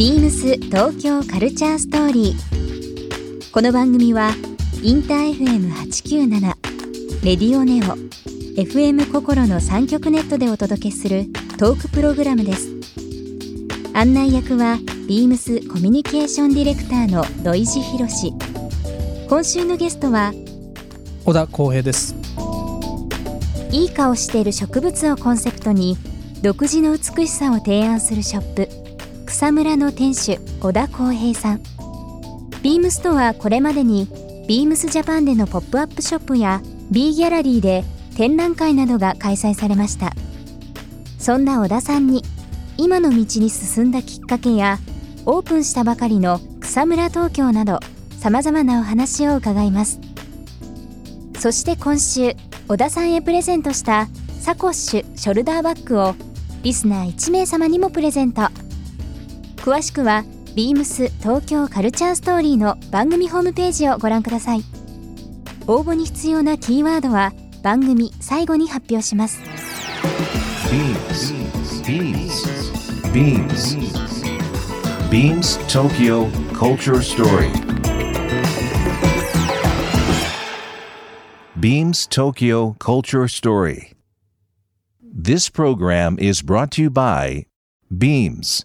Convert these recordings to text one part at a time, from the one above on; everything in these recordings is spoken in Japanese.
ビームス東京カルチャーストーリー。この番組はインター FM897 レディオネオ FM 心の三極ネットでお届けするトークプログラムです。案内役はビームスコミュニケーションディレクターの土井博志。今週のゲストは小田光平ですいい顔している植物をコンセプトに独自の美しさを提案するショップ草むらの店主小田光平さん。ビームスとはこれまでにビームスジャパンでのポップアップショップや B ギャラリーで展覧会などが開催されました。そんな小田さんに今の道に進んだきっかけやオープンしたばかりの草むら東京などさまざまなお話を伺います。そして今週小田さんへプレゼントしたサコッシュショルダーバッグをリスナー1名様にもプレゼント。詳しくは「ビームス東京カルチャーストーリー」の番組ホームページをご覧ください応募に必要なキーワードは番組最後に発表します「ビームス」「ビームス」「ビームス」「ビームス東京カルチャーストーリー」Beams Tokyo Culture Story. This program is brought to you by Beams.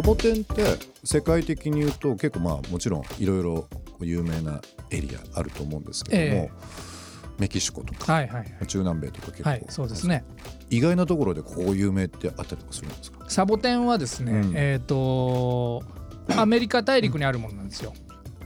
サボテンって世界的に言うと結構まあもちろんいろいろ有名なエリアあると思うんですけども、えメキシコとかはいはいはい。中南米とか結構、はいそうですね。意外なところでここ有名ってあったりとかするんですか？サボテンはですね、うん。えっ、とアメリカ大陸にあるものなんですよ。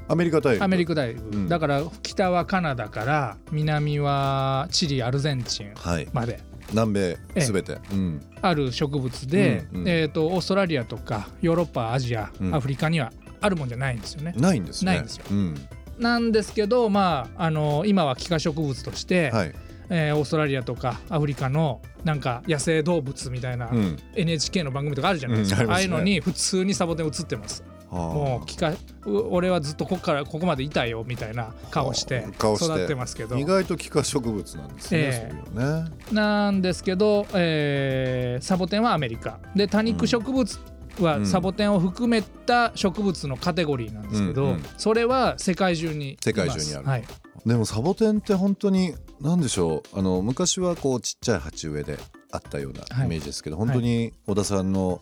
アメリカ大陸。アメリカ大陸、うん。だから北はカナダから南はチリアルゼンチンはい。まで南米ええ。すべて、うん。ある植物で、うんうん。えー、とオーストラリアとかヨーロッパアジア、うん。アフリカにはあるもんじゃないんですよね。ないんですね。ないんですよ。うん。なんですけど、まあ、あの今は幾何植物として、はい、えーオーストラリアとかアフリカのなんか野生動物みたいな、うん。NHK の番組とかあるじゃないですか、ああいうのに普通にサボテン映ってます。もうは幾何う俺はずっとここからここまでいたよみたいな顔して育ってますけど。あ意外と幾何植物なんですね、ええ。そういうのね。なんですけど、えーサボテンはアメリカ。で多肉植物はうん。サボテンを含めた植物のカテゴリーなんですけど、うんうん。それは世界中にいます。世界中にある。はい、でもサボテンって本当に何でしょう？あの昔はこうちっちゃい鉢植えであったようはない。イメージですけど、本当に小田さんの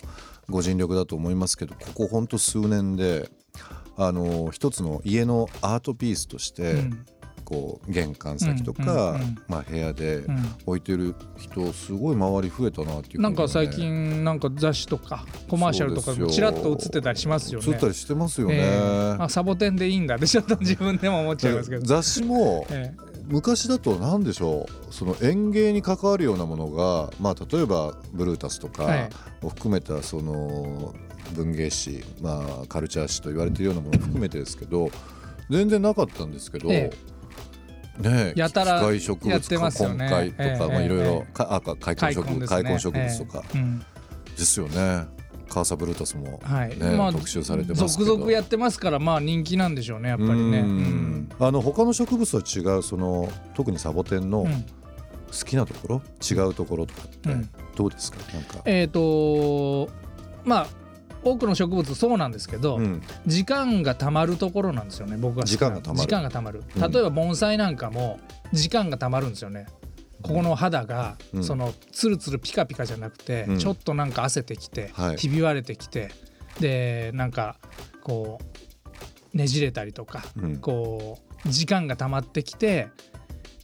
ご尽力だと思いますけどここ本当数年であの一つの家のアートピースとして、うん。こう玄関先とか、まあ、部屋でうん。置いてる人すごい周り増えたなっていうね、なんか最近なんか雑誌とかコマーシャルとかちらっと映ってたりしますよね。映ったりしてますよね、えーあサボテンでいいんだってちょっと自分でも思っちゃいますけど。雑誌もえ昔だと何でしょうその園芸に関わるようなものが、まあ、例えばブルータスとはい。かを含めたその文芸誌、まあ、カルチャー誌と言われているようなものを含めてですけど全然なかったんですけど、えねえやたら機械植物か根海とか、いろいえろかあか開墾植物とか。ええ。うん。ですよね。カーサブルータスも、はい。ねまあ特集されてますけど。続々やってますからまあ人気なんでしょうねやっぱりね。ううん。んあの他の植物とは違うその特にサボテンのうん。好きなところ、違うところとかってうん。どうですか、なんか、えっ、とまあ多くの植物そうなんですけど、うん。時間がたまるところなんですよね僕は。時間がたまる。時間がたまる。うん。例えば盆栽なんかも時間がたまるんですよねここの肌が、うん。そのツルツルピカピカじゃなくて、うん。ちょっとなんか汗てきて、はい。ひび割れてきてでなんかこうねじれたりとか、うん。こう時間がたまってきて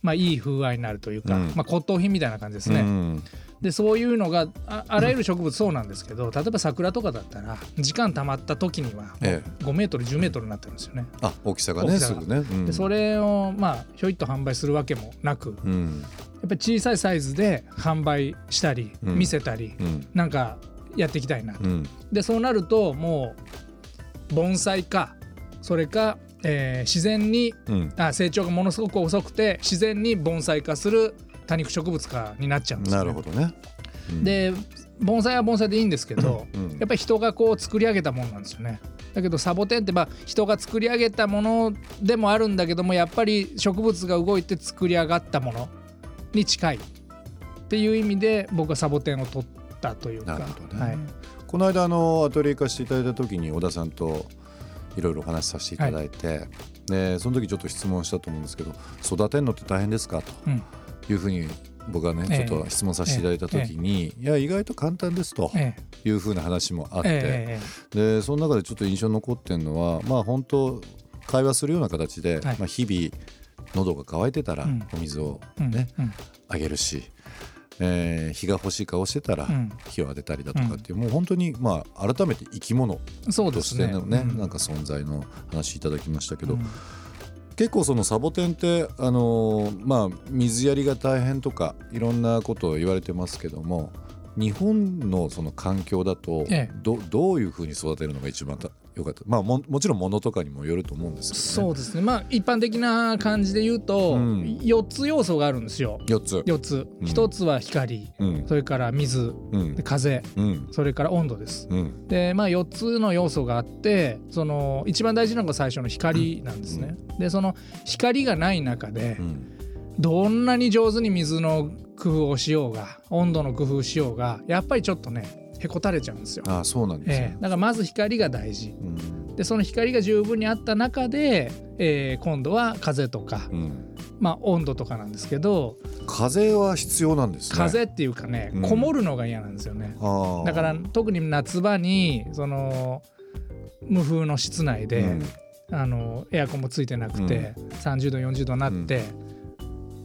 まあいい風合いになるというか、うん。まあ骨董品みたいな感じですね。うん。でそういうのがああらゆる植物そうなんですけど例えば桜とかだったら時間たまった時にはもえ。う5メートル10メートルになってるんですよね。あ大きさが大きさが。ねすぐね、うん。でそれをまあひょいっと販売するわけもなくうんやっぱり小さいサイズで販売したり、うん。見せたりうん。なんかやっていきたいなと。うん。でそうなるともう盆栽かそれかえー自然にうん。あ成長がものすごく遅くて自然に盆栽化する多肉植物化になっちゃうんですよ、なね、るほどね。うん、で盆栽は盆栽でいいんですけど、うん。やっぱり人がこう作り上げたものなんですよね。だけどサボテンってまあ人が作り上げたものでもあるんだけどもやっぱり植物が動いて作り上がったものに近い。っていう意味で僕はサボテンを取ったというか。なるほどね。はい。この間あのアトリエ化していただいた時に小田さんといろいろお話しさせていただいて、でその時ちょっと質問したと思うんですけど育てるのって大変ですか？と。うん。いうふうに僕がねええ。ちょっと質問させていただいた時に、いや意外と簡単ですとええ。いうふうな話もあって、ええでその中でちょっと印象に残ってるのはまあ本当会話するような形で、はい。まあ、日々喉が渇いてたらうん。お水をええね、うん。あげるし、えー日が欲しい顔してたらうん。火を当てたりだとかっていう、もう本当にまあ改めて生き物と。してのねうん。なんか存在の話いただきましたけど、うん。結構そのサボテンってあのーまあ水やりが大変とかいろんなことを言われてますけども日本のその環境だとええ。どどういうふうに育てるのが一番た良かった。まあももちろん物とかにもよると思うんですけどね。そうですね。まあ一般的な感じで言うと、うん。4つ要素があるんですよ。4つ。4つ。うん。1つは光、うん。それから水、うん。で風、うん。それから温度です。うん。でまあ4つの要素があってその一番大事なのが最初の光なんですね。でその光がない中でうん。どんなに上手に水の工夫をしようが温度の工夫をしようがやっぱりちょっとねへこたれちゃうんですよ。ああそうなんですね。ええ、だからまず光が大事。うん。でその光が十分にあった中で、えー今度は風とか、うん。まあ、温度とかなんですけど風は必要なんですね。風っていうかねうん。こもるのが嫌なんですよね。ああだから特に夏場にその無風の室内で、うん。あのエアコンもついてなくて、30度40度になって、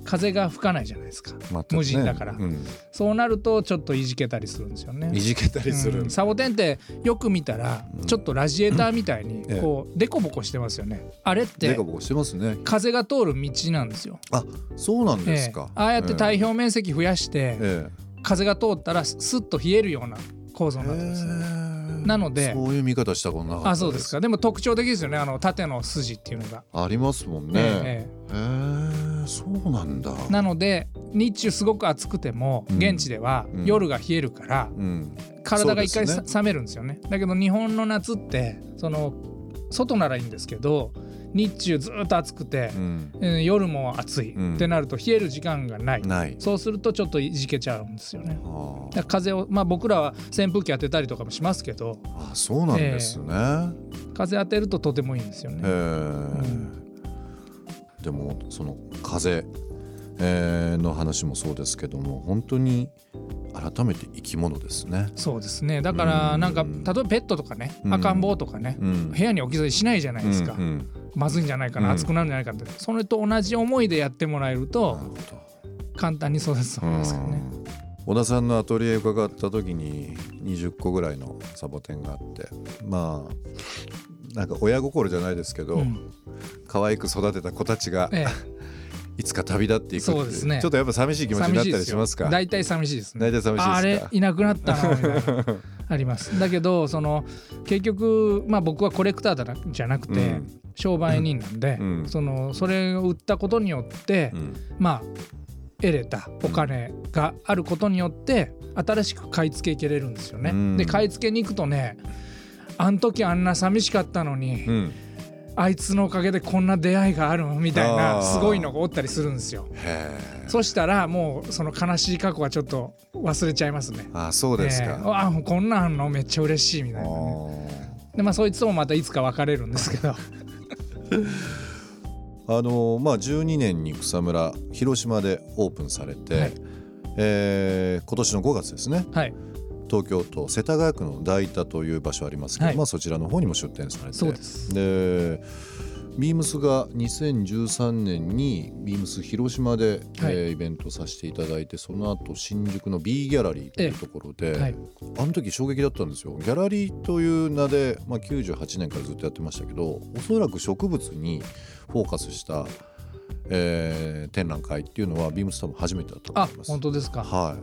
風が吹かないじゃないですか。ね。無人だから。うん。そうなるとちょっといじけたりするんですよね。いじけたりする、うん。サボテンってよく見たら、うん。ちょっとラジエーターみたいにええこうデコボコしてますよね。あれってでかぼこしてますね。風が通る道なんですよ。あそうなんですええ。か、ああやって太表面積増やして、え風が通ったらスッと冷えるような構造えになってます、ね。なのでそういう見方したことなかったあそうですか。でも特徴的ですよね。あの縦の筋っていうのが。ありますもんね。ええへえ。えそうなんだ。えなので日中すごく暑くてもうん。現地ではうん。夜が冷えるからうん。体が一回冷めるんですよね。だけど日本の夏ってその外ならいいんですけど日中ずっと暑くてう、ん。えー夜も暑いうん。ってなると冷える時間がない。ない。そうするとちょっといじけちゃうんですよね。あだ風をまあ僕らは扇風機当てたりとかもしますけど。あそうなんですね、風当てるととてもいいんですよね。へえ、でもその風、えーの話もそうですけども本当に改めて生き物ですね。そうですね。だからなんかうん例えばペットとかねうん。赤ん坊とかね、うん。部屋に置き去りしないじゃないですか、うんうん。まずいんじゃないかな、うん。熱くなるんじゃないかって。それと同じ思いでやってもらえると簡単に育つと思いますけどね。うん。小田さんのアトリエ伺った時に20個ぐらいのサボテンがあってまあなんか親心じゃないですけど、うん可愛く育てた子たちがえいつか旅立っていくっていそうですね。ちょっとやっぱ寂しい気え、持ちになったり寂しますか？大体寂しいです。ね。大体寂しいですか？ああれいなくなったな。あります。だけどその結局まあ僕はコレクターだなじゃなくて、うん。商売人なんで、うん。そのそれを売ったことによって、うん。まあ得れたお金があることによって新しく買い付けいけれるんですよね。うん。で買い付けに行くとねあん時あんな寂しかったのに、うんあいつのおかげでこんな出会いがあるみたいあなーすごいのがおったりするんですよ。そしたらもうその悲しい過去はちょっと忘れちゃいますね。あそうですええか、あこんなんのめっちゃ嬉しいみたいなね。でまあそいつもまたいつか別れるんですけど。あのまあ12年に草むら広島でオープンされて、はいえー今年の5月ですねはい東京都世田谷区の大田という場所ありますけど、はい。まあ、そちらの方にも出店されて。そうです。でビームスが2013年にビームス広島で、はい。えーイベントさせていただいてその後新宿の B ギャラリーというところで、はい。あの時衝撃だったんですよ。ギャラリーという名で、まあ、98年からずっとやってましたけどおそらく植物にフォーカスした、えー展覧会っていうのはビームス多分初めてだとあ思います。本当ですか？は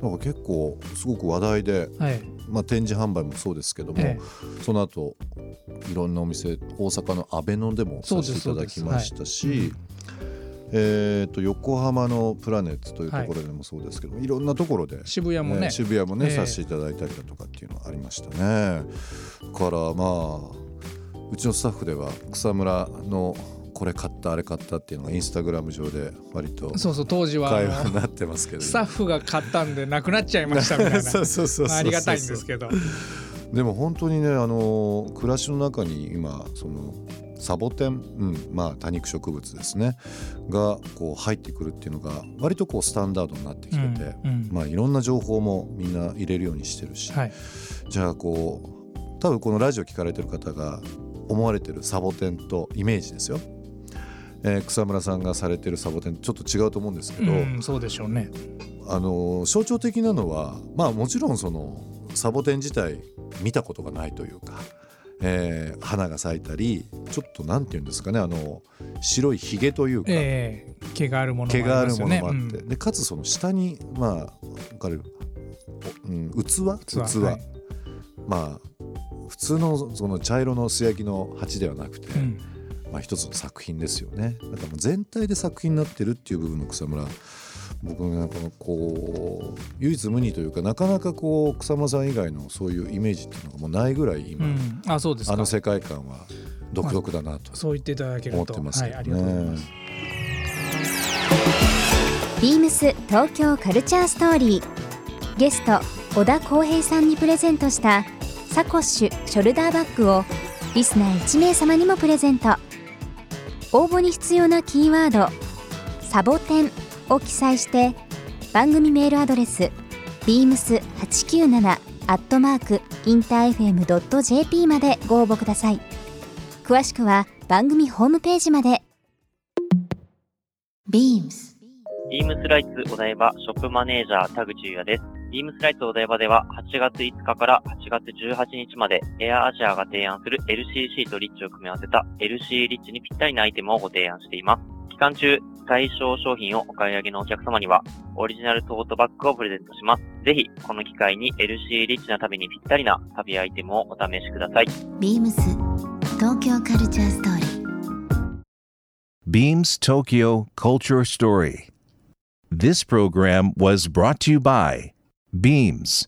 い、なんか結構すごく話題で、はい。まあ、展示販売もそうですけども、えその後いろんなお店大阪の阿部野でもさせていただきましたし、えー、と横浜のプラネッツというところでもそうですけども、い、ろんなところで、渋谷もね。ね渋谷もね、ええ。させていただいたりだとかっていうのはありましたね。だからまあうちのスタッフでは草むらのこれ買ったあれ買ったっていうのがインスタグラム上で割とそうそう当時はあの会話になってますけど。スタッフが買ったんでなくなっちゃいましたみたいな。そうそうそうそうまあありがたいんですけど。でも本当にねあの暮らしの中に今そのサボテン、うん、まあ多肉植物ですね。がこう入ってくるっていうのが割とこうスタンダードになってきてて、うんうん。まあいろんな情報もみんな入れるようにしてるし、はい。じゃあこう多分このラジオ聞かれてる方が思われてるサボテンとイメージですよ、えー草村さんがされてるサボテンちょっと違うと思うんですけど、うんそうでしょうね。あの象徴的なのはまあもちろんそのサボテン自体見たことがないというか、えー花が咲いたりちょっとなんていうんですかねあの白いひげというか、ええ毛があるもの毛があるものもあって、でかつその下にまあわかる、おうん、器？器器。はい。まあ普通のその茶色の素焼きの鉢ではなくて、うんまあ、一つの作品ですよね。だからもう全体で作品になってるっていう部分の草むら僕のこのこう唯一無二というかなかなかこう草村さん以外のそういうイメージっていうのがもうないぐらい今、うん。あそうですか。あの世界観は独特だなとそう言っていただける思っとてますけどはいありがとうございね。ます。ビームス東京カルチャーストーリー。ゲスト小田浩平さんにプレゼントしたサコッシュショルダーバッグをリスナー1名様にもプレゼント応募に必要なキーワード「サボテン」を記載して番組メールアドレス beams897 アットマークインター FM.jp までご応募ください。詳しくは番組ホームページまで。BEAMS ビームスライツお台場ショップマネージャー田口優也です。ビームスライツお台場では8月5日から8月18日までエアアジアが提案する LCC とリッチを組み合わせた LC リッチにぴったりなアイテムをご提案しています。期間中、対象商品をお買い上げのお客様にはオリジナルトートバッグをプレゼントします。ぜひ、この機会に LC リッチな旅にぴったりな旅アイテムをお試しください。BEAMS 東京カルチャーストーリー Beams Tokyo Culture Story. This program was brought to you by Beams.